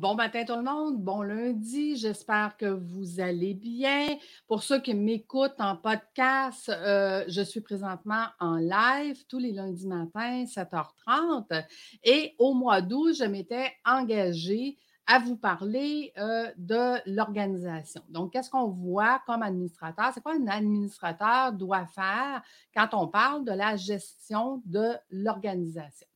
Bon matin tout le monde, bon lundi, j'espère que vous allez bien. Pour ceux qui m'écoutent en podcast, euh, je suis présentement en live tous les lundis matins, 7h30. Et au mois d'août, je m'étais engagée à vous parler euh, de l'organisation. Donc, qu'est-ce qu'on voit comme administrateur? C'est quoi un administrateur doit faire quand on parle de la gestion de l'organisation?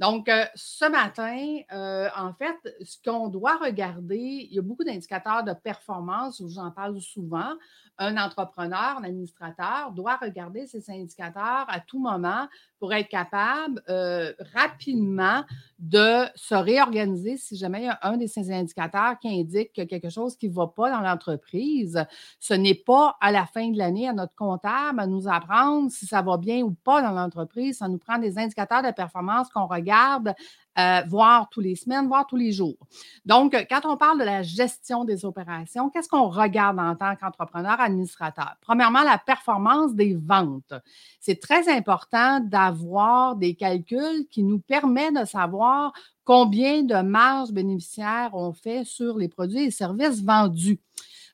Donc, euh, ce matin, euh, en fait, ce qu'on doit regarder, il y a beaucoup d'indicateurs de performance, j'en parle souvent. Un entrepreneur, un administrateur doit regarder ces indicateurs à tout moment pour être capable euh, rapidement de se réorganiser si jamais il y a un de ces indicateurs qui indique que quelque chose qui ne va pas dans l'entreprise. Ce n'est pas à la fin de l'année à notre comptable à nous apprendre si ça va bien ou pas dans l'entreprise. Ça nous prend des indicateurs de performance qu'on regarde euh, voir tous les semaines, voir tous les jours. Donc, quand on parle de la gestion des opérations, qu'est-ce qu'on regarde en tant qu'entrepreneur administrateur? Premièrement, la performance des ventes. C'est très important d'avoir des calculs qui nous permettent de savoir combien de marges bénéficiaires on fait sur les produits et services vendus.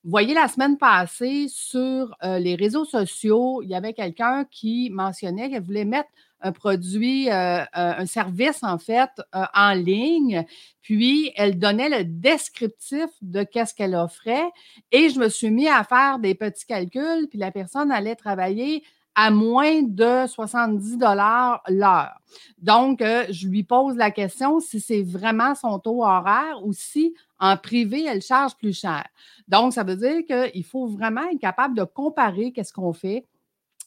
Vous voyez, la semaine passée, sur euh, les réseaux sociaux, il y avait quelqu'un qui mentionnait qu'elle voulait mettre un produit, euh, euh, un service en fait euh, en ligne. Puis elle donnait le descriptif de qu'est-ce qu'elle offrait et je me suis mis à faire des petits calculs. Puis la personne allait travailler à moins de 70 dollars l'heure. Donc, je lui pose la question si c'est vraiment son taux horaire ou si en privé, elle charge plus cher. Donc, ça veut dire qu'il faut vraiment être capable de comparer qu'est-ce qu'on fait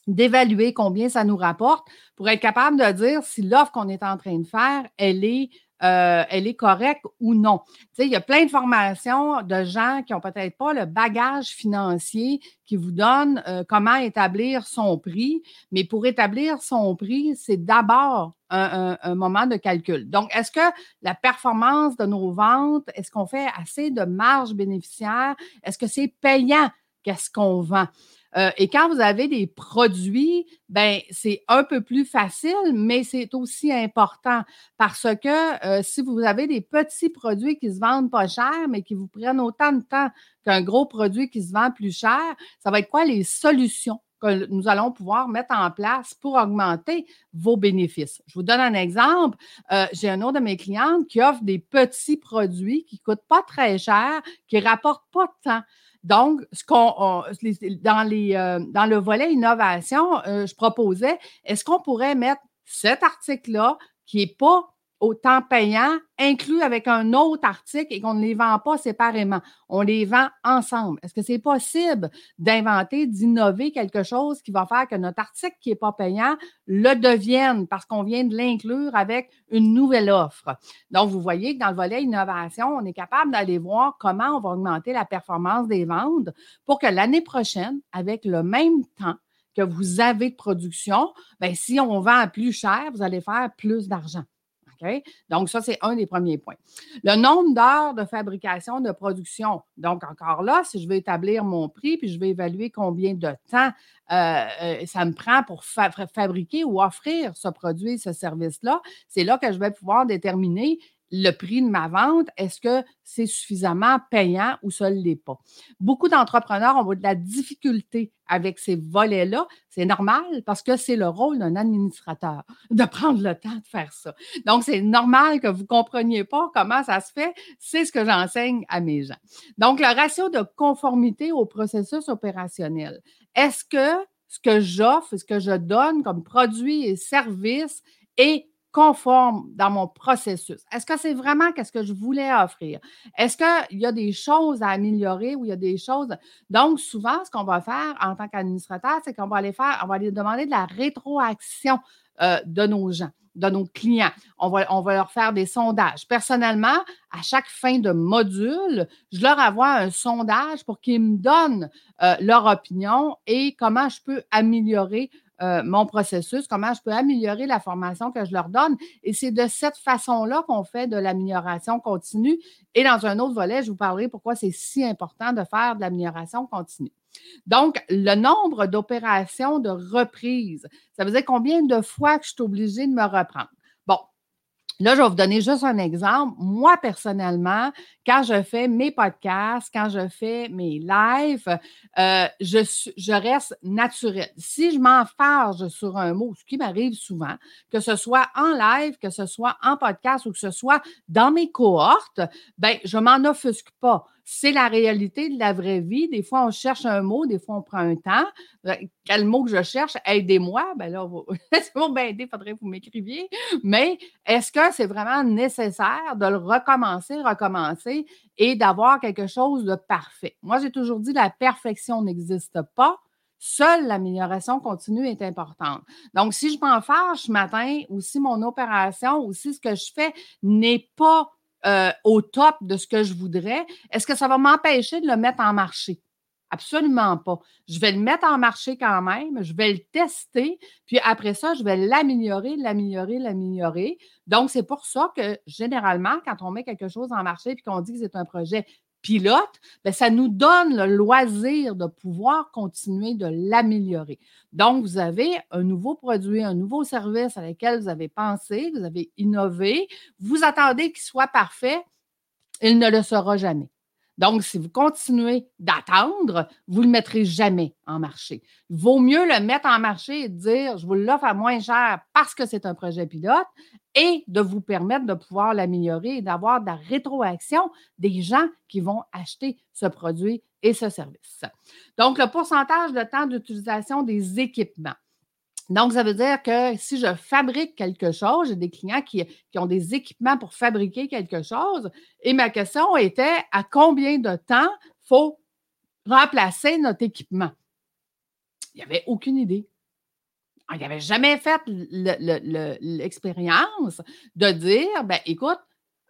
d'évaluer combien ça nous rapporte pour être capable de dire si l'offre qu'on est en train de faire, elle est, euh, correcte ou non. Il y a plein de formations de gens qui n'ont peut-être pas le bagage financier qui vous donne euh, comment établir son prix, mais pour établir son prix, c'est d'abord un, un, moment de calcul. Donc, est-ce que la performance de nos ventes, est-ce qu'on fait assez de marge bénéficiaire? Est-ce que c'est payant? Qu'est-ce qu'on vend? Euh, et quand vous avez des produits, ben c'est un peu plus facile, mais c'est aussi important parce que euh, si vous avez des petits produits qui se vendent pas cher, mais qui vous prennent autant de temps qu'un gros produit qui se vend plus cher, ça va être quoi les solutions que nous allons pouvoir mettre en place pour augmenter vos bénéfices? Je vous donne un exemple. Euh, j'ai un autre de mes clientes qui offre des petits produits qui ne coûtent pas très cher, qui ne rapportent pas de temps. Donc, ce qu'on, euh, dans le volet innovation, euh, je proposais, est-ce qu'on pourrait mettre cet article-là qui n'est pas autant payant, inclus avec un autre article et qu'on ne les vend pas séparément. On les vend ensemble. Est-ce que c'est possible d'inventer, d'innover quelque chose qui va faire que notre article qui n'est pas payant le devienne parce qu'on vient de l'inclure avec une nouvelle offre? Donc, vous voyez que dans le volet innovation, on est capable d'aller voir comment on va augmenter la performance des ventes pour que l'année prochaine, avec le même temps, que vous avez de production, bien, si on vend plus cher, vous allez faire plus d'argent. Donc, ça, c'est un des premiers points. Le nombre d'heures de fabrication, de production. Donc, encore là, si je veux établir mon prix, puis je vais évaluer combien de temps euh, euh, ça me prend pour fabriquer ou offrir ce produit, ce service-là, c'est là que je vais pouvoir déterminer le prix de ma vente, est-ce que c'est suffisamment payant ou ça ne l'est pas? Beaucoup d'entrepreneurs ont de la difficulté avec ces volets-là. C'est normal parce que c'est le rôle d'un administrateur de prendre le temps de faire ça. Donc, c'est normal que vous ne compreniez pas comment ça se fait. C'est ce que j'enseigne à mes gens. Donc, le ratio de conformité au processus opérationnel. Est-ce que ce que j'offre, ce que je donne comme produit et service est conforme dans mon processus? Est-ce que c'est vraiment ce que je voulais offrir? Est-ce qu'il y a des choses à améliorer ou il y a des choses? Donc, souvent, ce qu'on va faire en tant qu'administrateur, c'est qu'on va aller faire, on va aller demander de la rétroaction euh, de nos gens, de nos clients. On va, on va leur faire des sondages. Personnellement, à chaque fin de module, je leur envoie un sondage pour qu'ils me donnent euh, leur opinion et comment je peux améliorer euh, mon processus, comment je peux améliorer la formation que je leur donne. Et c'est de cette façon-là qu'on fait de l'amélioration continue. Et dans un autre volet, je vous parlerai pourquoi c'est si important de faire de l'amélioration continue. Donc, le nombre d'opérations de reprise, ça veut dire combien de fois que je suis obligée de me reprendre? Bon, Là, je vais vous donner juste un exemple. Moi, personnellement, quand je fais mes podcasts, quand je fais mes lives, euh, je, reste naturelle. Si je m'enfarge sur un mot, ce qui m'arrive souvent, que ce soit en live, que ce soit en podcast ou que ce soit dans mes cohortes, ben, je m'en offusque pas c'est la réalité de la vraie vie. Des fois, on cherche un mot, des fois, on prend un temps. Euh, quel mot que je cherche? Aidez-moi. Ben là, c'est bon, ben faudrait que vous m'écriviez. Mais est-ce que c'est vraiment nécessaire de le recommencer, recommencer? Et d'avoir quelque chose de parfait? Moi, j'ai toujours dit la perfection n'existe pas. Seule l'amélioration continue est importante. Donc, si je m'en fâche ce matin ou si mon opération ou si ce que je fais n'est pas euh, au top de ce que je voudrais, est-ce que ça va m'empêcher de le mettre en marché? Absolument pas. Je vais le mettre en marché quand même, je vais le tester, puis après ça, je vais l'améliorer, l'améliorer, l'améliorer. Donc, c'est pour ça que généralement, quand on met quelque chose en marché et qu'on dit que c'est un projet pilote, bien, ça nous donne le loisir de pouvoir continuer de l'améliorer. Donc, vous avez un nouveau produit, un nouveau service à lequel vous avez pensé, vous avez innové, vous attendez qu'il soit parfait, il ne le sera jamais. Donc, si vous continuez d'attendre, vous ne le mettrez jamais en marché. Il vaut mieux le mettre en marché et dire, je vous l'offre à moins cher parce que c'est un projet pilote et de vous permettre de pouvoir l'améliorer et d'avoir de la rétroaction des gens qui vont acheter ce produit et ce service. Donc, le pourcentage de temps d'utilisation des équipements. Donc, ça veut dire que si je fabrique quelque chose, j'ai des clients qui, ont des équipements pour fabriquer quelque chose, et ma question était à combien de temps faut remplacer notre équipement? Il n'y avait aucune idée. Il n'avait jamais fait l'expérience de dire, ben écoute,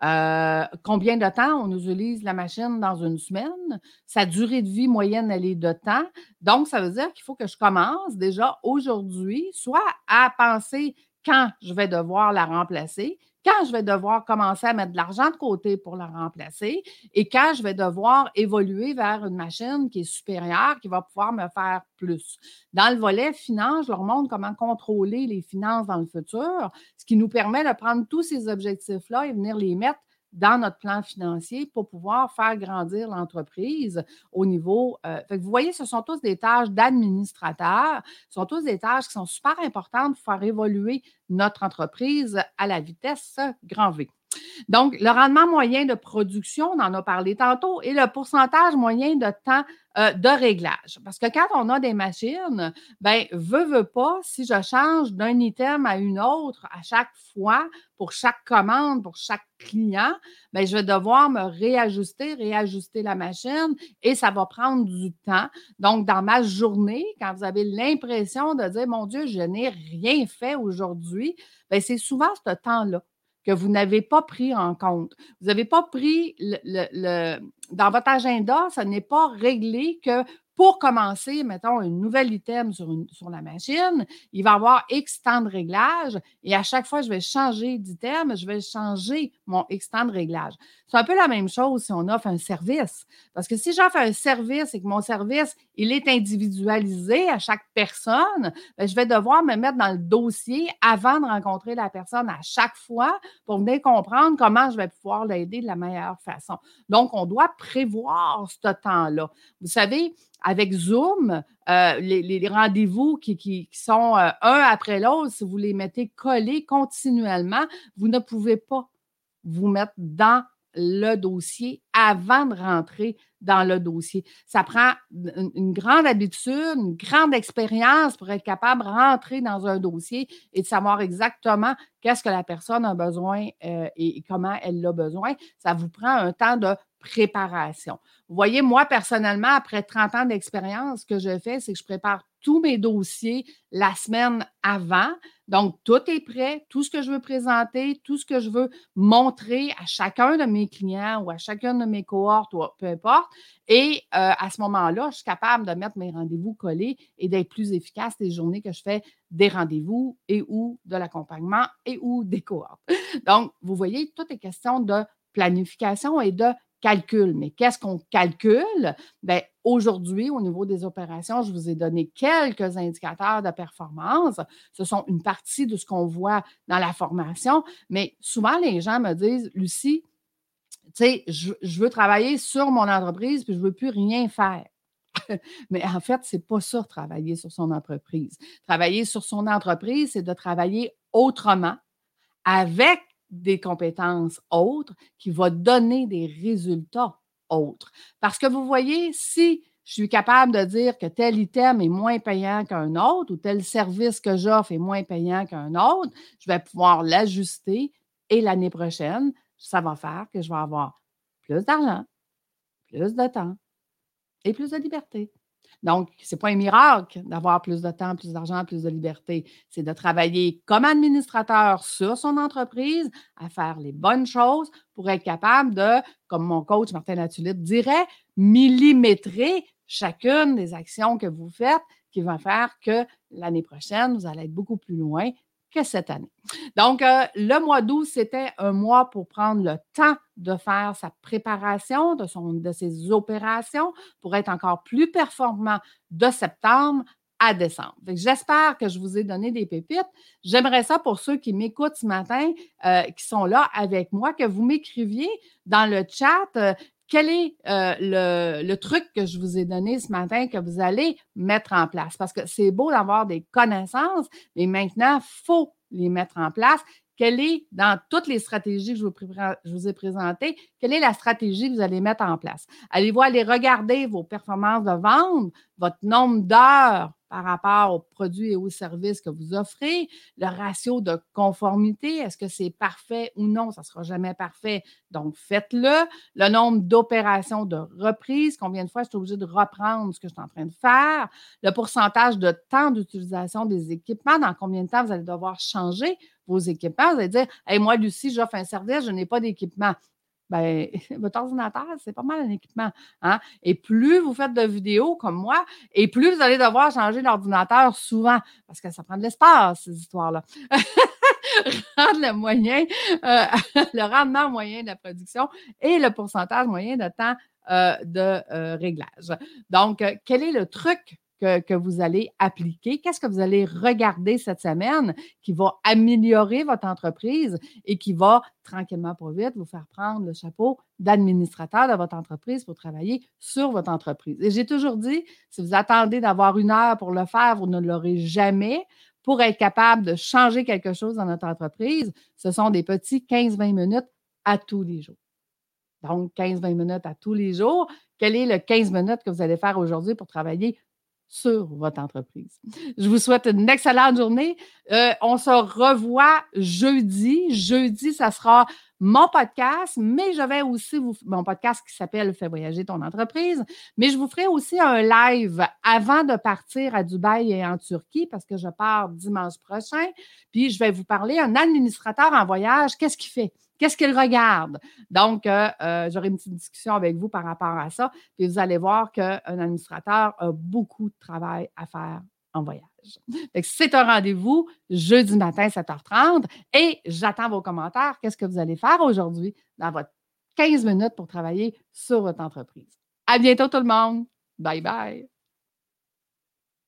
euh, combien de temps on utilise la machine dans une semaine? Sa durée de vie moyenne, elle est de temps. Donc, ça veut dire qu'il faut que je commence déjà aujourd'hui, soit à penser quand je vais devoir la remplacer, quand je vais devoir commencer à mettre de l'argent de côté pour la remplacer et quand je vais devoir évoluer vers une machine qui est supérieure, qui va pouvoir me faire plus. Dans le volet finance, je leur montre comment contrôler les finances dans le futur, ce qui nous permet de prendre tous ces objectifs-là et venir les mettre dans notre plan financier pour pouvoir faire grandir l'entreprise au niveau. Euh, vous voyez, ce sont tous des tâches d'administrateur, ce sont tous des tâches qui sont super importantes pour faire évoluer notre entreprise à la vitesse grand V. Donc, le rendement moyen de production, on en a parlé tantôt, et le pourcentage moyen de temps euh, de réglage. Parce que quand on a des machines, ben veut, veut pas, si je change d'un item à une autre à chaque fois, pour chaque commande, pour chaque client, ben je vais devoir me réajuster, réajuster la machine et ça va prendre du temps. Donc, dans ma journée, quand vous avez l'impression de dire, mon Dieu, je n'ai rien fait aujourd'hui, ben c'est souvent ce temps-là que vous n'avez pas pris en compte. Vous n'avez pas pris le, dans votre agenda, ça n'est pas réglé que pour commencer, mettons, un nouvel item sur, la machine, il va avoir X temps de réglage et à chaque fois, je vais changer d'item, je vais changer mon X temps de réglage. C'est un peu la même chose si on offre un service. Parce que si j'offre un service et que mon service, il est individualisé à chaque personne, ben, je vais devoir me mettre dans le dossier avant de rencontrer la personne à chaque fois pour bien comprendre comment je vais pouvoir l'aider de la meilleure façon. Donc, on doit prévoir ce temps-là. Vous savez, avec Zoom, euh, les, rendez-vous qui, sont euh, un après l'autre, si vous les mettez collés continuellement, vous ne pouvez pas vous mettre dans le dossier avant de rentrer dans le dossier. Ça prend une, grande habitude, une grande expérience pour être capable de rentrer dans un dossier et de savoir exactement qu'est-ce que la personne a besoin euh, et comment elle l'a besoin. Ça vous prend un temps de préparation. Vous voyez, moi, personnellement, après 30 ans d'expérience, ce que je fais, c'est que je prépare tous mes dossiers la semaine avant. Donc, tout est prêt, tout ce que je veux présenter, tout ce que je veux montrer à chacun de mes clients ou à chacun de mes cohortes, ou peu importe. Et euh, à ce moment-là, je suis capable de mettre mes rendez-vous collés et d'être plus efficace les journées que je fais des rendez-vous et ou de l'accompagnement et ou des cohortes. Donc, vous voyez, tout est question de planification et de calcule. Mais qu'est-ce qu'on calcule? Bien, aujourd'hui, au niveau des opérations, je vous ai donné quelques indicateurs de performance. Ce sont une partie de ce qu'on voit dans la formation. Mais souvent, les gens me disent, Lucie, tu sais, je, veux travailler sur mon entreprise, puis je ne veux plus rien faire. Mais en fait, ce n'est pas ça, travailler sur son entreprise. Travailler sur son entreprise, c'est de travailler autrement, avec des compétences autres, qui vont donner des résultats autres. Parce que vous voyez, si je suis capable de dire que tel item est moins payant qu'un autre ou tel service que j'offre est moins payant qu'un autre, je vais pouvoir l'ajuster et l'année prochaine, ça va faire que je vais avoir plus d'argent, plus de temps et plus de liberté. Donc, ce n'est pas un miracle d'avoir plus de temps, plus d'argent, plus de liberté. C'est de travailler comme administrateur sur son entreprise, à faire les bonnes choses pour être capable de, comme mon coach Martin Latulippe dirait, millimétrer chacune des actions que vous faites qui vont faire que l'année prochaine, vous allez être beaucoup plus loin cette année. Donc, euh, le mois d'août, c'était un mois pour prendre le temps de faire sa préparation de ses opérations pour être encore plus performant de septembre à décembre. J'espère que je vous ai donné des pépites. J'aimerais ça pour ceux qui m'écoutent ce matin, euh, qui sont là avec moi, que vous m'écriviez dans le chat. Euh, quel est le, le, truc que je vous ai donné ce matin que vous allez mettre en place? Parce que c'est beau d'avoir des connaissances, mais maintenant, il faut les mettre en place. Quelle est, dans toutes les stratégies que vous, je vous ai présentées, quelle est la stratégie que vous allez mettre en place? Allez-vous aller regarder vos performances de vente, votre nombre d'heures par rapport aux produits et aux services que vous offrez, le ratio de conformité, est-ce que c'est parfait ou non? Ça ne sera jamais parfait, donc faites-le. Le nombre d'opérations de reprise, combien de fois je suis obligé de reprendre ce que je suis en train de faire, le pourcentage de temps d'utilisation des équipements, dans combien de temps vous allez devoir changer vos équipements? Vous allez dire, hey, moi, Lucie, j'offre un service, je n'ai pas d'équipement ben, votre ordinateur, c'est pas mal un équipement. Hein? Et plus vous faites de vidéos comme moi, et plus vous allez devoir changer l'ordinateur souvent, parce que ça prend de l'espace, ces histoires-là. Rendre le moyen, euh, le rendement moyen de la production et le pourcentage moyen de temps euh, de euh, réglage. Donc, quel est le truc que, vous allez appliquer? Qu'est-ce que vous allez regarder cette semaine qui va améliorer votre entreprise et qui va tranquillement pour vite vous faire prendre le chapeau d'administrateur de votre entreprise pour travailler sur votre entreprise? Et j'ai toujours dit, si vous attendez d'avoir une heure pour le faire, vous ne l'aurez jamais pour être capable de changer quelque chose dans notre entreprise, ce sont des petits 15-20 minutes à tous les jours. Donc, 15-20 minutes à tous les jours. Quel est le 15 minutes que vous allez faire aujourd'hui pour travailler sur votre entreprise. Je vous souhaite une excellente journée. Euh, on se revoit jeudi. Jeudi, ça sera mon podcast, mais je vais aussi vous mon podcast qui s'appelle Fais voyager ton entreprise, mais je vous ferai aussi un live avant de partir à Dubaï et en Turquie parce que je pars dimanche prochain, puis je vais vous parler un administrateur en voyage, qu'est-ce qu'il fait? Qu'est-ce qu'il regarde? Donc, euh, euh, j'aurai une petite discussion avec vous par rapport à ça. Puis vous allez voir qu'un administrateur a beaucoup de travail à faire en voyage. C'est un rendez-vous jeudi matin, 7h30. Et j'attends vos commentaires. Qu'est-ce que vous allez faire aujourd'hui dans votre 15 minutes pour travailler sur votre entreprise? À bientôt, tout le monde. Bye bye.